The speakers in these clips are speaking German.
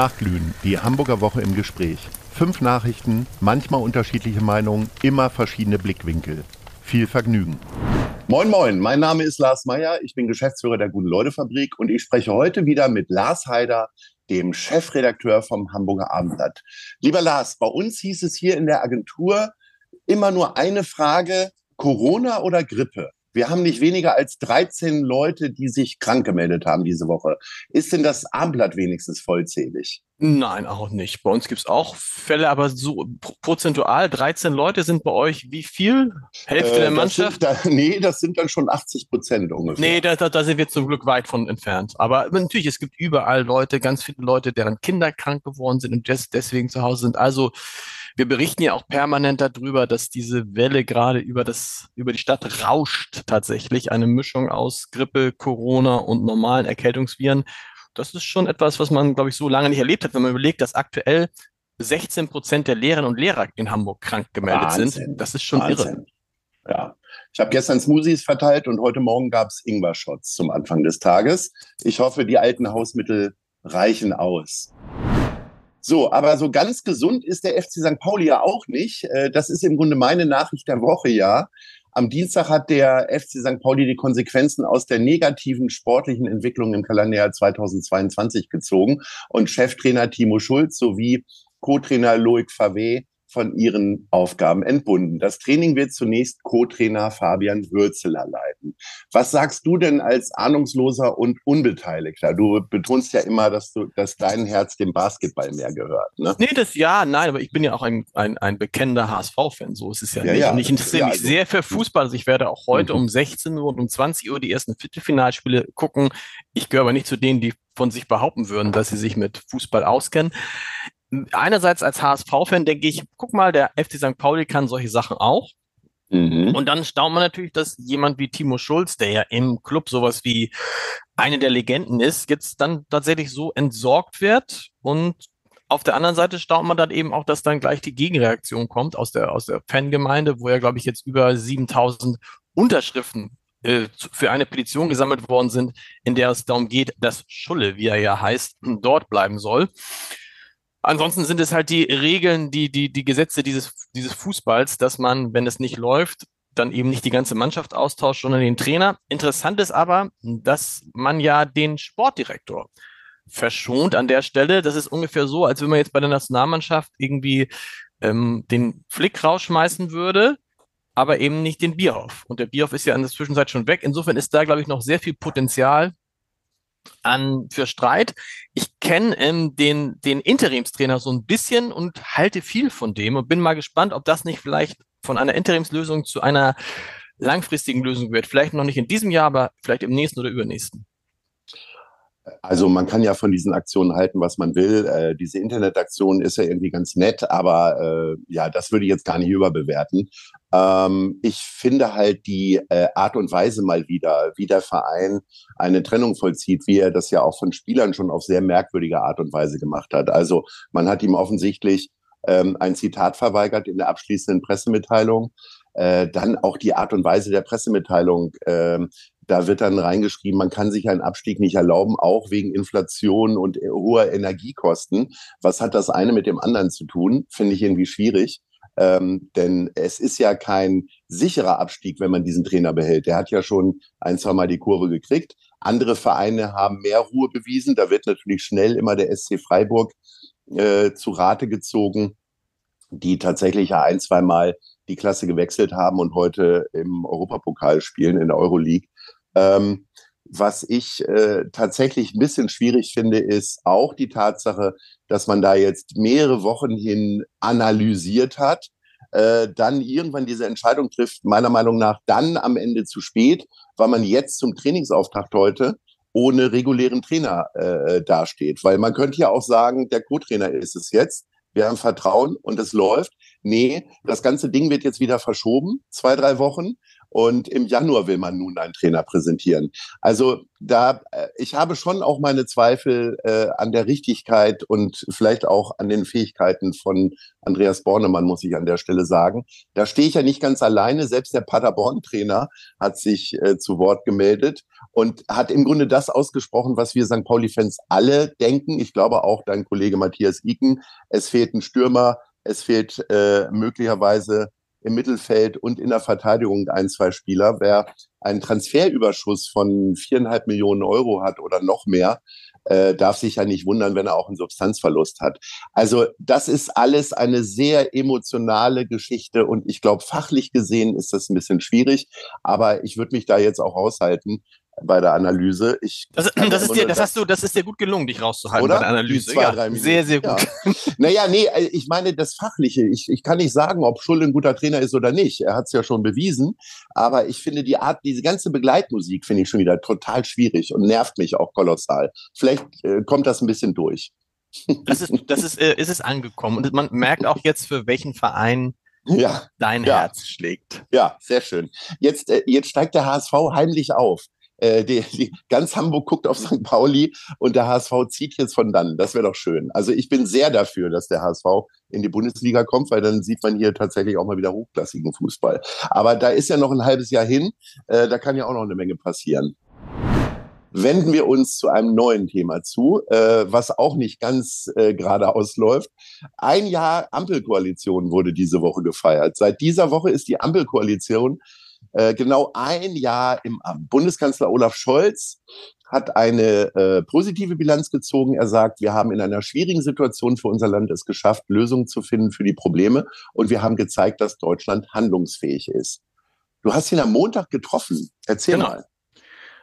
Nachglühen, die Hamburger Woche im Gespräch. Fünf Nachrichten, manchmal unterschiedliche Meinungen, immer verschiedene Blickwinkel. Viel Vergnügen. Moin, moin, mein Name ist Lars Meyer, ich bin Geschäftsführer der Guten-Leute-Fabrik und ich spreche heute wieder mit Lars Haider, dem Chefredakteur vom Hamburger Abendblatt. Lieber Lars, bei uns hieß es hier in der Agentur immer nur eine Frage, Corona oder Grippe? Wir haben nicht weniger als 13 Leute, die sich krank gemeldet haben diese Woche. Ist denn das Abendblatt wenigstens vollzählig? Nein, auch nicht. Bei uns gibt es auch Fälle, aber so prozentual 13 Leute sind bei euch wie viel? Hälfte äh, der Mannschaft? Da, nee, das sind dann schon 80 Prozent ungefähr. Nee, da, da, da, sind wir zum Glück weit von entfernt. Aber natürlich, es gibt überall Leute, ganz viele Leute, deren Kinder krank geworden sind und des, deswegen zu Hause sind. Also wir berichten ja auch permanent darüber, dass diese Welle gerade über das, über die Stadt rauscht tatsächlich. Eine Mischung aus Grippe, Corona und normalen Erkältungsviren. Das ist schon etwas, was man, glaube ich, so lange nicht erlebt hat, wenn man überlegt, dass aktuell 16 Prozent der Lehrerinnen und Lehrer in Hamburg krank gemeldet Wahnsinn. sind. Das ist schon Wahnsinn. irre. Ja. Ich habe gestern Smoothies verteilt und heute Morgen gab es Ingwer-Shots zum Anfang des Tages. Ich hoffe, die alten Hausmittel reichen aus. So, aber so ganz gesund ist der FC St. Pauli ja auch nicht. Äh, das ist im Grunde meine Nachricht der Woche, ja. Am Dienstag hat der FC St. Pauli die Konsequenzen aus der negativen sportlichen Entwicklung im Kalenderjahr 2022 gezogen und Cheftrainer Timo Schulz sowie Co-Trainer Loic Favé von ihren Aufgaben entbunden. Das Training wird zunächst Co-Trainer Fabian Würzeler leiten. Was sagst du denn als Ahnungsloser und Unbeteiligter? Du betonst ja immer, dass du, dass dein Herz dem Basketball mehr gehört. Ne? Nee, das ja, nein, aber ich bin ja auch ein, ein, ein bekennender HSV-Fan. So ist es ja, ja nicht. Ja, und ich interessiere mich also, sehr für Fußball. Also ich werde auch heute mhm. um 16 Uhr und um 20 Uhr die ersten Viertelfinalspiele gucken. Ich gehöre aber nicht zu denen, die von sich behaupten würden, dass sie sich mit Fußball auskennen einerseits als HSV-Fan denke ich, guck mal, der FC St. Pauli kann solche Sachen auch. Mhm. Und dann staunt man natürlich, dass jemand wie Timo Schulz, der ja im Club sowas wie eine der Legenden ist, jetzt dann tatsächlich so entsorgt wird. Und auf der anderen Seite staunt man dann eben auch, dass dann gleich die Gegenreaktion kommt aus der, aus der Fangemeinde, wo ja, glaube ich, jetzt über 7000 Unterschriften äh, für eine Petition gesammelt worden sind, in der es darum geht, dass Schulle, wie er ja heißt, dort bleiben soll. Ansonsten sind es halt die Regeln, die, die, die Gesetze dieses, dieses Fußballs, dass man, wenn es nicht läuft, dann eben nicht die ganze Mannschaft austauscht, sondern den Trainer. Interessant ist aber, dass man ja den Sportdirektor verschont an der Stelle. Das ist ungefähr so, als wenn man jetzt bei der Nationalmannschaft irgendwie ähm, den Flick rausschmeißen würde, aber eben nicht den Bierhoff. Und der Bierhoff ist ja in der Zwischenzeit schon weg. Insofern ist da, glaube ich, noch sehr viel Potenzial an, für Streit. Ich kenne ähm, den, den Interimstrainer so ein bisschen und halte viel von dem und bin mal gespannt, ob das nicht vielleicht von einer Interimslösung zu einer langfristigen Lösung wird. Vielleicht noch nicht in diesem Jahr, aber vielleicht im nächsten oder übernächsten. Also man kann ja von diesen Aktionen halten, was man will. Äh, diese Internetaktion ist ja irgendwie ganz nett, aber äh, ja, das würde ich jetzt gar nicht überbewerten. Ähm, ich finde halt die äh, Art und Weise mal wieder, wie der Verein eine Trennung vollzieht, wie er das ja auch von Spielern schon auf sehr merkwürdige Art und Weise gemacht hat. Also man hat ihm offensichtlich ähm, ein Zitat verweigert in der abschließenden Pressemitteilung. Äh, dann auch die Art und Weise der Pressemitteilung. Äh, da wird dann reingeschrieben, man kann sich einen Abstieg nicht erlauben, auch wegen Inflation und hoher Energiekosten. Was hat das eine mit dem anderen zu tun? Finde ich irgendwie schwierig. Ähm, denn es ist ja kein sicherer Abstieg, wenn man diesen Trainer behält. Der hat ja schon ein, zwei Mal die Kurve gekriegt. Andere Vereine haben mehr Ruhe bewiesen. Da wird natürlich schnell immer der SC Freiburg äh, zu Rate gezogen, die tatsächlich ja ein, zwei Mal die Klasse gewechselt haben und heute im Europapokal spielen, in der Euroleague. Ähm, was ich äh, tatsächlich ein bisschen schwierig finde, ist auch die Tatsache, dass man da jetzt mehrere Wochen hin analysiert hat, äh, dann irgendwann diese Entscheidung trifft, meiner Meinung nach dann am Ende zu spät, weil man jetzt zum Trainingsauftakt heute ohne regulären Trainer äh, dasteht. Weil man könnte ja auch sagen, der Co-Trainer ist es jetzt, wir haben Vertrauen und es läuft. Nee, das ganze Ding wird jetzt wieder verschoben, zwei, drei Wochen. Und im Januar will man nun einen Trainer präsentieren. Also da, äh, ich habe schon auch meine Zweifel äh, an der Richtigkeit und vielleicht auch an den Fähigkeiten von Andreas Bornemann, muss ich an der Stelle sagen. Da stehe ich ja nicht ganz alleine. Selbst der Paderborn-Trainer hat sich äh, zu Wort gemeldet und hat im Grunde das ausgesprochen, was wir St. Pauli-Fans alle denken. Ich glaube auch dein Kollege Matthias Iken. Es fehlt ein Stürmer, es fehlt äh, möglicherweise im Mittelfeld und in der Verteidigung ein, zwei Spieler. Wer einen Transferüberschuss von viereinhalb Millionen Euro hat oder noch mehr, äh, darf sich ja nicht wundern, wenn er auch einen Substanzverlust hat. Also das ist alles eine sehr emotionale Geschichte und ich glaube, fachlich gesehen ist das ein bisschen schwierig, aber ich würde mich da jetzt auch aushalten, bei der Analyse. Ich das, das ist dir, das hast du, das ist dir gut gelungen, dich rauszuhalten oder? bei der Analyse. Zwei, ja, sehr, sehr gut. Ja. naja, nee, äh, ich meine das Fachliche. Ich, ich kann nicht sagen, ob Schull ein guter Trainer ist oder nicht. Er hat es ja schon bewiesen. Aber ich finde die Art, diese ganze Begleitmusik finde ich schon wieder total schwierig und nervt mich auch kolossal. Vielleicht äh, kommt das ein bisschen durch. Das ist, das ist, äh, ist es angekommen. Und man merkt auch jetzt, für welchen Verein ja, dein ja. Herz schlägt. Ja, sehr schön. Jetzt, äh, jetzt steigt der HSV heimlich auf. Äh, die, die, ganz Hamburg guckt auf St. Pauli und der HSV zieht jetzt von dann. Das wäre doch schön. Also ich bin sehr dafür, dass der HSV in die Bundesliga kommt, weil dann sieht man hier tatsächlich auch mal wieder hochklassigen Fußball. Aber da ist ja noch ein halbes Jahr hin. Äh, da kann ja auch noch eine Menge passieren wenden wir uns zu einem neuen Thema zu, äh, was auch nicht ganz äh, geradeaus läuft. Ein Jahr Ampelkoalition wurde diese Woche gefeiert. Seit dieser Woche ist die Ampelkoalition äh, genau ein Jahr im Amt. Bundeskanzler Olaf Scholz hat eine äh, positive Bilanz gezogen. Er sagt, wir haben in einer schwierigen Situation für unser Land es geschafft, Lösungen zu finden für die Probleme. Und wir haben gezeigt, dass Deutschland handlungsfähig ist. Du hast ihn am Montag getroffen. Erzähl genau. mal.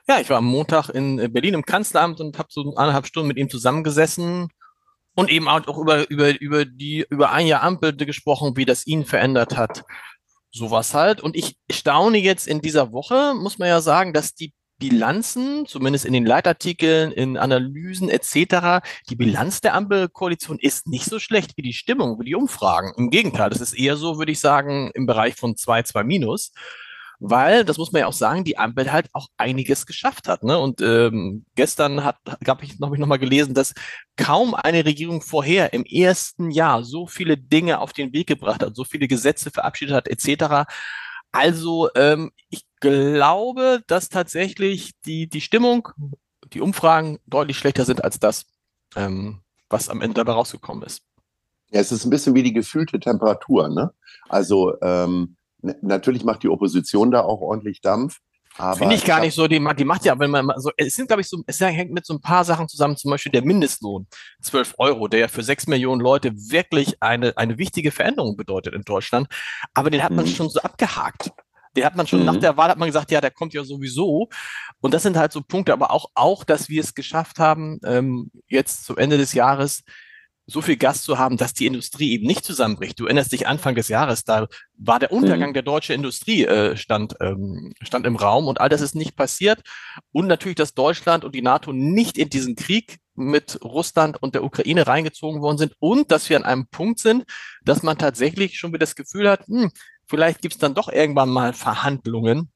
Ja, ich war am Montag in Berlin im Kanzleramt und habe so eineinhalb Stunden mit ihm zusammengesessen und eben auch über, über, über die, über ein Jahr Ampel gesprochen, wie das ihn verändert hat sowas halt. Und ich staune jetzt in dieser Woche, muss man ja sagen, dass die Bilanzen, zumindest in den Leitartikeln, in Analysen etc., die Bilanz der Ampelkoalition ist nicht so schlecht wie die Stimmung, wie die Umfragen. Im Gegenteil, das ist eher so, würde ich sagen, im Bereich von 2, 2 minus weil, das muss man ja auch sagen, die Ampel halt auch einiges geschafft hat. Ne? Und ähm, gestern hat, ich, hab ich noch mal gelesen, dass kaum eine Regierung vorher im ersten Jahr so viele Dinge auf den Weg gebracht hat, so viele Gesetze verabschiedet hat, etc. Also ähm, ich glaube, dass tatsächlich die, die Stimmung, die Umfragen deutlich schlechter sind als das, ähm, was am Ende dabei rausgekommen ist. Ja, es ist ein bisschen wie die gefühlte Temperatur. Ne? Also ähm, Natürlich macht die Opposition da auch ordentlich Dampf. Finde ich gar nicht so, die, die macht ja, wenn man so, es sind, glaube ich, so, es hängt mit so ein paar Sachen zusammen, zum Beispiel der Mindestlohn, 12 Euro, der ja für 6 Millionen Leute wirklich eine, eine wichtige Veränderung bedeutet in Deutschland. Aber den hat man mhm. schon so abgehakt. Den hat man schon mhm. nach der Wahl hat man gesagt, ja, der kommt ja sowieso. Und das sind halt so Punkte, aber auch, auch, dass wir es geschafft haben, ähm, jetzt zum Ende des Jahres so viel Gas zu haben, dass die Industrie eben nicht zusammenbricht. Du erinnerst dich Anfang des Jahres, da war der Untergang mhm. der deutschen Industrie äh, stand, ähm, stand im Raum und all das ist nicht passiert. Und natürlich, dass Deutschland und die NATO nicht in diesen Krieg mit Russland und der Ukraine reingezogen worden sind und dass wir an einem Punkt sind, dass man tatsächlich schon wieder das Gefühl hat, hm, vielleicht gibt es dann doch irgendwann mal Verhandlungen,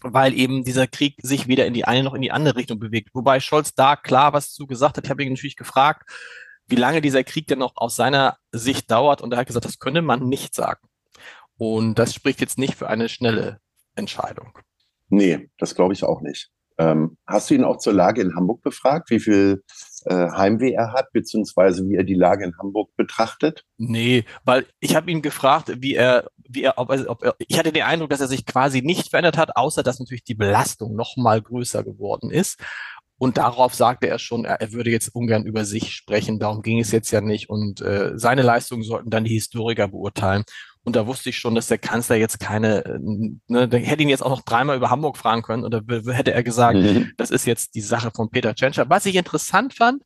weil eben dieser Krieg sich weder in die eine noch in die andere Richtung bewegt. Wobei Scholz da klar was zu gesagt hat. Ich habe ihn natürlich gefragt, wie lange dieser Krieg denn noch aus seiner Sicht dauert. Und er hat gesagt, das könne man nicht sagen. Und das spricht jetzt nicht für eine schnelle Entscheidung. Nee, das glaube ich auch nicht. Ähm, hast du ihn auch zur Lage in Hamburg befragt, wie viel äh, Heimweh er hat, beziehungsweise wie er die Lage in Hamburg betrachtet? Nee, weil ich habe ihn gefragt, wie er, wie er, ob er, ob er, ich hatte den Eindruck, dass er sich quasi nicht verändert hat, außer dass natürlich die Belastung noch mal größer geworden ist. Und darauf sagte er schon, er, er, würde jetzt ungern über sich sprechen. Darum ging es jetzt ja nicht. Und äh, seine Leistungen sollten dann die Historiker beurteilen. Und da wusste ich schon, dass der Kanzler jetzt keine, äh, ne, der hätte ihn jetzt auch noch dreimal über Hamburg fragen können. Oder hätte er gesagt, mhm. das ist jetzt die Sache von Peter Tschentscher. Was ich interessant fand,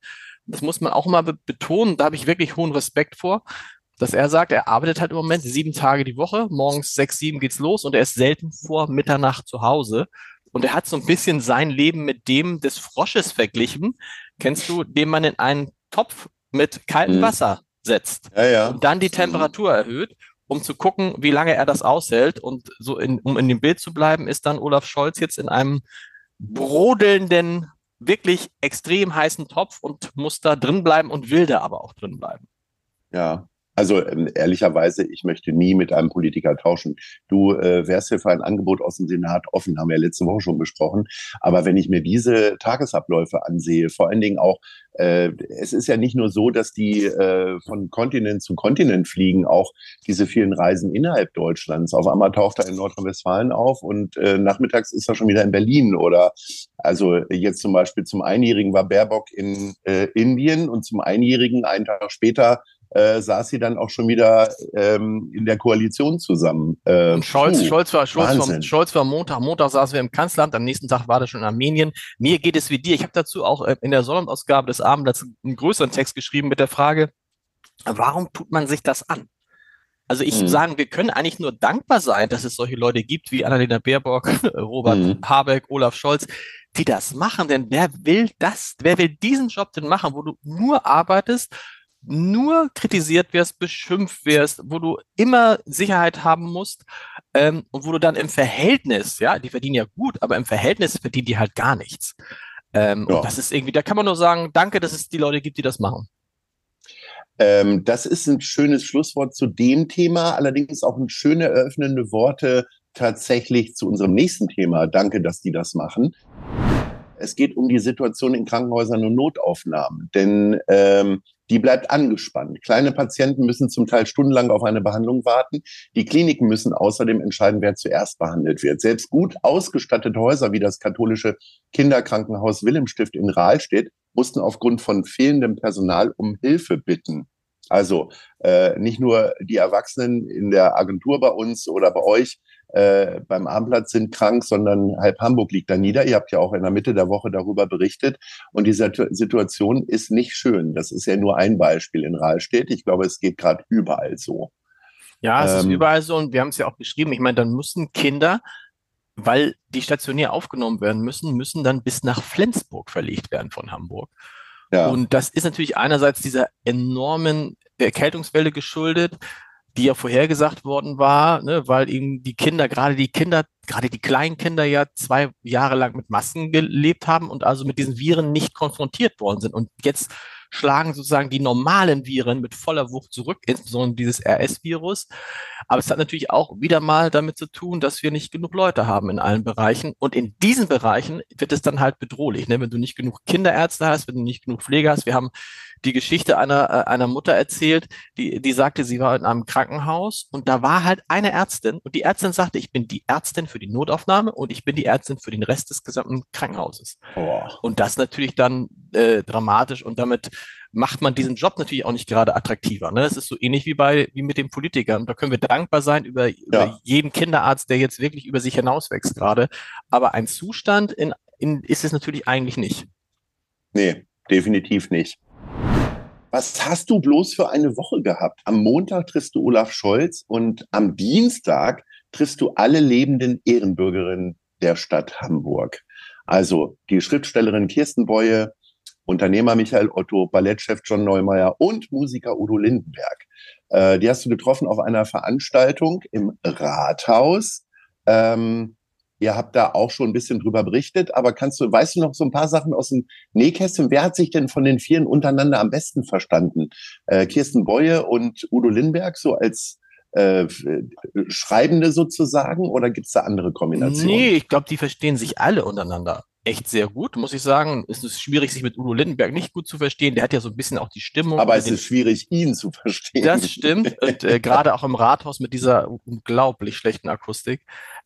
das muss man auch be betonen, da habe ich wirklich hohen Respekt vor, dass er sagt, er arbeitet halt im Moment sieben Tage die Woche, morgens sechs, sieben geht's los und er ist selten vor Mitternacht zu Hause. Und er hat so ein bisschen sein Leben mit dem des Frosches verglichen. Kennst du, den man in einen Topf mit kaltem mhm. Wasser setzt ja, ja. und dann die Temperatur erhöht. um zu gucken, wie lange er das aushält. Und so in, um in dem Bild zu bleiben, ist dann Olaf Scholz jetzt in einem brodelnden, wirklich extrem heißen Topf und muss da drin bleiben und will da aber auch drin bleiben. Ja, also ähm, ehrlicherweise, ich möchte nie mit einem Politiker tauschen. Du äh, wärst ja für ein Angebot aus dem Senat offen, haben wir letzte Woche schon besprochen. Aber wenn ich mir diese Tagesabläufe ansehe, vor allen Dingen auch, äh, es ist ja nicht nur so, dass die äh, von Kontinent zu Kontinent fliegen, auch diese vielen Reisen innerhalb Deutschlands. Auf einmal taucht er in Nordrhein-Westfalen auf und äh, nachmittags ist er schon wieder in Berlin. Oder also jetzt zum Beispiel zum Einjährigen war Baerbock in äh, Indien und zum Einjährigen einen Tag später äh, saß sie dann auch schon wieder ähm, in der Koalition zusammen. Äh, und Scholz, puh, Scholz, war, Scholz, war, Scholz war Montag, Montag saßen wir im Kanzleramt, am nächsten Tag war das schon in Armenien. Mir geht es wie dir. Ich habe dazu auch äh, in der Sonnendausgabe des Abends einen größeren Text geschrieben mit der Frage, warum tut man sich das an? Also ich mhm. sagen, wir können eigentlich nur dankbar sein, dass es solche Leute gibt wie Annalena Baerbock, Robert mhm. Habeck, Olaf Scholz, die das machen. Denn wer will das? Wer will diesen Job denn machen, wo du nur arbeitest nur kritisiert wirst, beschimpft wirst, wo du immer Sicherheit haben musst ähm, und wo du dann im Verhältnis, ja, die verdienen ja gut, aber im Verhältnis verdienen die halt gar nichts. Ähm, ja. Und das ist irgendwie, da kann man nur sagen, danke, dass es die Leute gibt, die das machen. Ähm, das ist ein schönes Schlusswort zu dem Thema, allerdings auch ein schöne eröffnende Worte tatsächlich zu unserem nächsten Thema. Danke, dass die das machen. Es geht um die Situation in Krankenhäusern und Notaufnahmen. Denn ähm, die bleibt angespannt. Kleine Patienten müssen zum Teil stundenlang auf eine Behandlung warten. Die Kliniken müssen außerdem entscheiden, wer zuerst behandelt wird. Selbst gut ausgestattete Häuser wie das katholische Kinderkrankenhaus Wilhelmstift in Rahlstedt mussten aufgrund von fehlendem Personal um Hilfe bitten. Also äh, nicht nur die Erwachsenen in der Agentur bei uns oder bei euch äh, beim Armplatz sind krank, sondern halb Hamburg liegt da nieder. Ihr habt ja auch in der Mitte der Woche darüber berichtet. Und diese Situation ist nicht schön. Das ist ja nur ein Beispiel in Rahlstedt. Ich glaube, es geht gerade überall so. Ja, es ähm, ist überall so. Und wir haben es ja auch beschrieben. Ich meine, dann müssen Kinder weil die stationär aufgenommen werden müssen, müssen dann bis nach Flensburg verlegt werden von Hamburg. Ja. Und das ist natürlich einerseits dieser enormen Erkältungswelle geschuldet die ja vorhergesagt worden war, ne, weil eben die Kinder, gerade die Kinder, gerade die kleinen Kinder ja zwei Jahre lang mit Masken gelebt haben und also mit diesen Viren nicht konfrontiert worden sind. Und jetzt schlagen sozusagen die normalen Viren mit voller Wucht zurück, insbesondere dieses RS-Virus. Aber es hat natürlich auch wieder mal damit zu tun, dass wir nicht genug Leute haben in allen Bereichen. Und in diesen Bereichen wird es dann halt bedrohlich, ne? wenn du nicht genug Kinderärzte hast, wenn du nicht genug Pflege hast. Wir haben die Geschichte einer, äh, einer Mutter erzählt, die, die sagte, sie war in einem Krankenhaus und da war halt eine Ärztin und die Ärztin sagte, ich bin die Ärztin für die Notaufnahme und ich bin die Ärztin für den Rest des gesamten Krankenhauses. Oh. Und das natürlich dann äh, dramatisch und damit macht man diesen Job natürlich auch nicht gerade attraktiver. Ne? Das ist so ähnlich wie bei wie mit den Politikern. Da können wir dankbar sein über, ja. über jeden Kinderarzt, der jetzt wirklich über sich hinauswächst gerade. Aber ein Zustand in, in, ist es natürlich eigentlich nicht. Nee, definitiv nicht. Was hast du bloß für eine Woche gehabt? Am Montag triffst du Olaf Scholz und am Dienstag triffst du alle lebenden Ehrenbürgerinnen der Stadt Hamburg. Also die Schriftstellerin Kirsten Beue, Unternehmer Michael Otto, Ballettchef John Neumeier und Musiker Udo Lindenberg. Äh, die hast du getroffen auf einer Veranstaltung im Rathaus. Ähm, Ihr habt da auch schon ein bisschen drüber berichtet, aber kannst du, weißt du noch so ein paar Sachen aus dem Nähkästchen? Wer hat sich denn von den Vieren untereinander am besten verstanden? Äh, Kirsten Beue und Udo Lindberg so als äh, Schreibende sozusagen oder gibt es da andere Kombinationen? Nee, ich glaube, die verstehen sich alle untereinander echt sehr gut, muss ich sagen. Es ist schwierig, sich mit Udo Lindenberg nicht gut zu verstehen. Der hat ja so ein bisschen auch die Stimmung. Aber es ist schwierig, ihn zu verstehen. Das stimmt. Und äh, gerade auch im Rathaus mit dieser unglaublich schlechten Akustik.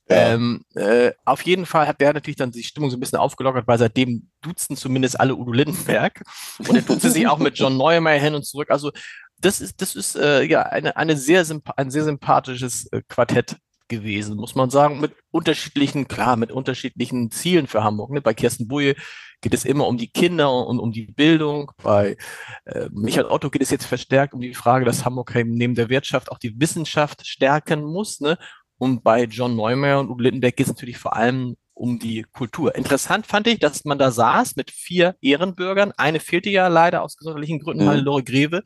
Ja. Ähm, äh, auf jeden Fall hat der natürlich dann die Stimmung so ein bisschen aufgelockert, weil seitdem duzen zumindest alle Udo Lindenberg. Und er duzt sich auch mit John Neumeyer hin und zurück. Also das ist, das ist äh, ja eine, eine sehr ein sehr sympathisches äh, Quartett gewesen, muss man sagen, mit unterschiedlichen, klar, mit unterschiedlichen Zielen für Hamburg. Ne? Bei Kirsten Buye geht es immer um die Kinder und um die Bildung. Bei äh, Michael Otto geht es jetzt verstärkt um die Frage, dass Hamburg neben der Wirtschaft auch die Wissenschaft stärken muss. Ne? Und bei John Neumeier und Udo Littenberg geht es natürlich vor allem um die Kultur. Interessant fand ich, dass man da saß mit vier Ehrenbürgern. Eine fehlte ja leider aus gesundheitlichen Gründen, mhm. Hannelore Greve.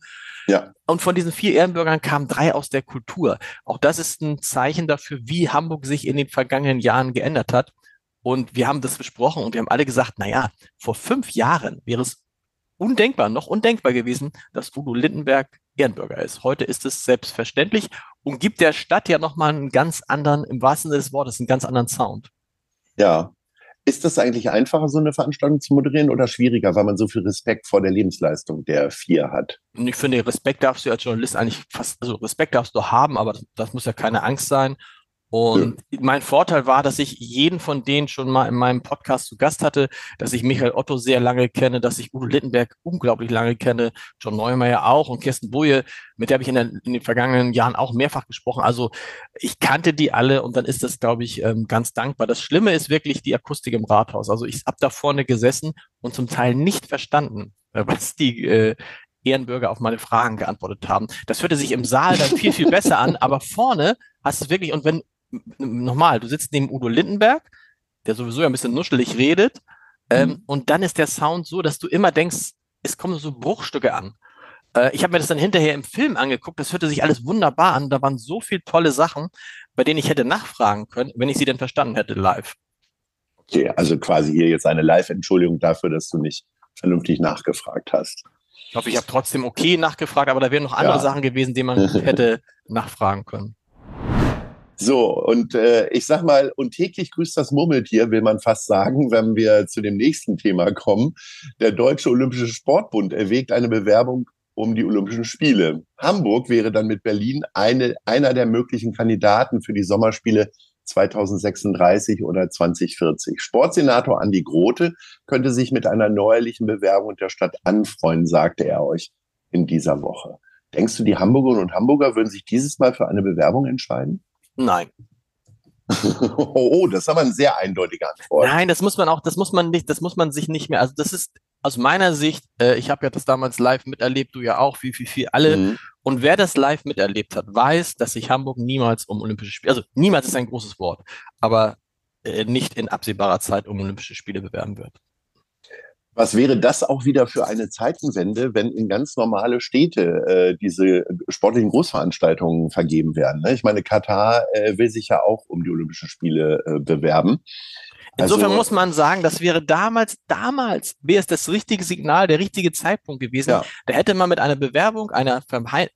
Ja. Und von diesen vier Ehrenbürgern kamen drei aus der Kultur. Auch das ist ein Zeichen dafür, wie Hamburg sich in den vergangenen Jahren geändert hat. Und wir haben das besprochen und wir haben alle gesagt, na ja, vor fünf Jahren wäre es undenkbar, noch undenkbar gewesen, dass Udo Lindenberg Ehrenbürger ist. Heute ist es selbstverständlich und gibt der Stadt ja nochmal einen ganz anderen, im wahrsten Sinne des Wortes, einen ganz anderen Sound. Ja. Ist das eigentlich einfacher, so eine Veranstaltung zu moderieren oder schwieriger, weil man so viel Respekt vor der Lebensleistung der vier hat? Ich finde, Respekt darfst du als Journalist eigentlich fast, also Respekt darfst du haben, aber das, das muss ja keine Angst sein. Und ja. mein Vorteil war, dass ich jeden von denen schon mal in meinem Podcast zu Gast hatte, dass ich Michael Otto sehr lange kenne, dass ich Udo Littenberg unglaublich lange kenne, John Neumeier auch und Kirsten Boje, mit der habe ich in, der, in, den vergangenen Jahren auch mehrfach gesprochen. Also ich kannte die alle und dann ist das, glaube ich, ähm, ganz dankbar. Das Schlimme ist wirklich die Akustik im Rathaus. Also ich habe da vorne gesessen und zum Teil nicht verstanden, äh, was die äh, Ehrenbürger auf meine Fragen geantwortet haben. Das hörte sich im Saal dann viel, viel besser an, aber vorne hast du wirklich, und wenn nochmal, du sitzt neben Udo Lindenberg, der sowieso ja ein bisschen nuschelig redet, ähm, mhm. und dann ist der Sound so, dass du immer denkst, es kommen so Bruchstücke an. Äh, ich habe mir das dann hinterher im Film angeguckt, das hörte sich alles wunderbar an, da waren so viele tolle Sachen, bei denen ich hätte nachfragen können, wenn ich sie denn verstanden hätte live. Okay, also quasi hier jetzt eine Live-Entschuldigung dafür, dass du nicht vernünftig nachgefragt hast. Ich hoffe, ich habe trotzdem okay nachgefragt, aber da wären noch andere ja. Sachen gewesen, die man hätte nachfragen können. So, und äh, ich sag mal, und täglich grüßt das Murmeltier, will man fast sagen, wenn wir zu dem nächsten Thema kommen. Der Deutsche Olympische Sportbund erwägt eine Bewerbung um die Olympischen Spiele. Hamburg wäre dann mit Berlin eine, einer der möglichen Kandidaten für die Sommerspiele 2036 oder 2040. Sportsenator Andi Grote könnte sich mit einer neuerlichen Bewerbung der Stadt anfreuen, sagte er euch in dieser Woche. Denkst du, die Hamburgerinnen und Hamburger würden sich dieses Mal für eine Bewerbung entscheiden? Nein. oh, das ist aber ein sehr eindeutiger Antwort. Nein, das muss man auch, das muss man nicht, das muss man sich nicht mehr, also das ist aus meiner Sicht, äh, ich habe ja das damals live miterlebt, du ja auch, wie viel, viel alle. Mhm. Und wer das live miterlebt hat, weiß, dass sich Hamburg niemals um Olympische Spiele, also niemals ist ein großes Wort, aber äh, nicht in absehbarer Zeit um Olympische Spiele bewerben wird. Was wäre das auch wieder für eine Zeitenwende, wenn in ganz normale Städte äh, diese sportlichen Großveranstaltungen vergeben werden? Ne? Ich meine, Katar äh, will sich ja auch um die Olympischen Spiele äh, bewerben. Insofern also, muss man sagen, das wäre damals, damals wäre es das richtige Signal, der richtige Zeitpunkt gewesen. Ja. Da hätte man mit einer Bewerbung einer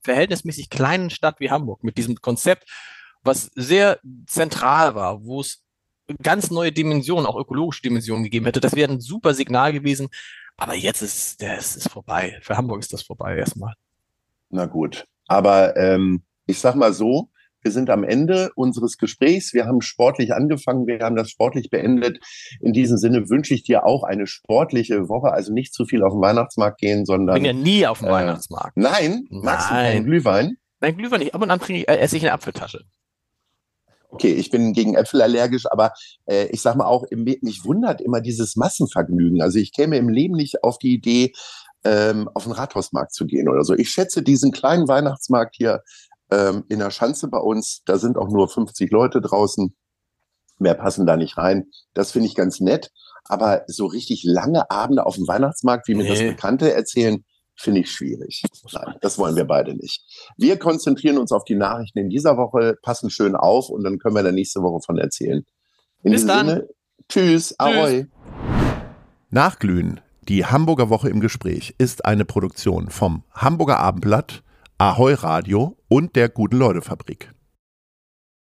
verhältnismäßig kleinen Stadt wie Hamburg mit diesem Konzept, was sehr zentral war, wo es ganz neue Dimensionen, auch ökologische Dimensionen gegeben hätte. Das wäre ein super Signal gewesen. Aber jetzt ist das ist vorbei. Für Hamburg ist das vorbei erstmal. Na gut. Aber ähm, ich sag mal so, wir sind am Ende unseres Gesprächs. Wir haben sportlich angefangen, wir haben das sportlich beendet. In diesem Sinne wünsche ich dir auch eine sportliche Woche. Also nicht zu viel auf den Weihnachtsmarkt gehen, sondern. Ich bin ja nie auf dem äh, Weihnachtsmarkt. Nein, magst Nein. du keinen Glühwein? Nein, Glühwein nicht. Ab und an trinke ich, äh, esse ich eine Apfeltasche okay, ich bin gegen Äpfel allergisch, aber äh, ich sag mal auch, mich wundert immer dieses Massenvergnügen. Also ich käme im Leben nicht auf die Idee, ähm, auf den Rathausmarkt zu gehen oder so. Ich schätze diesen kleinen Weihnachtsmarkt hier ähm, in der Schanze bei uns, da sind auch nur 50 Leute draußen. Mehr passen da nicht rein. Das finde ich ganz nett. Aber so richtig lange Abende auf dem Weihnachtsmarkt, wie mir nee. das Bekannte erzählen, finde ich schwierig. Nein, das wollen wir beide nicht. Wir konzentrieren uns auf die Nachrichten in dieser Woche, passen schön auf und dann können wir dann nächste Woche von erzählen. In Bis dann. Sinne, tschüss, ahoi. Nachglühen, die Hamburger Woche im Gespräch, ist eine Produktion vom Hamburger Abendblatt, Ahoi Radio und der Guten Leute Fabrik.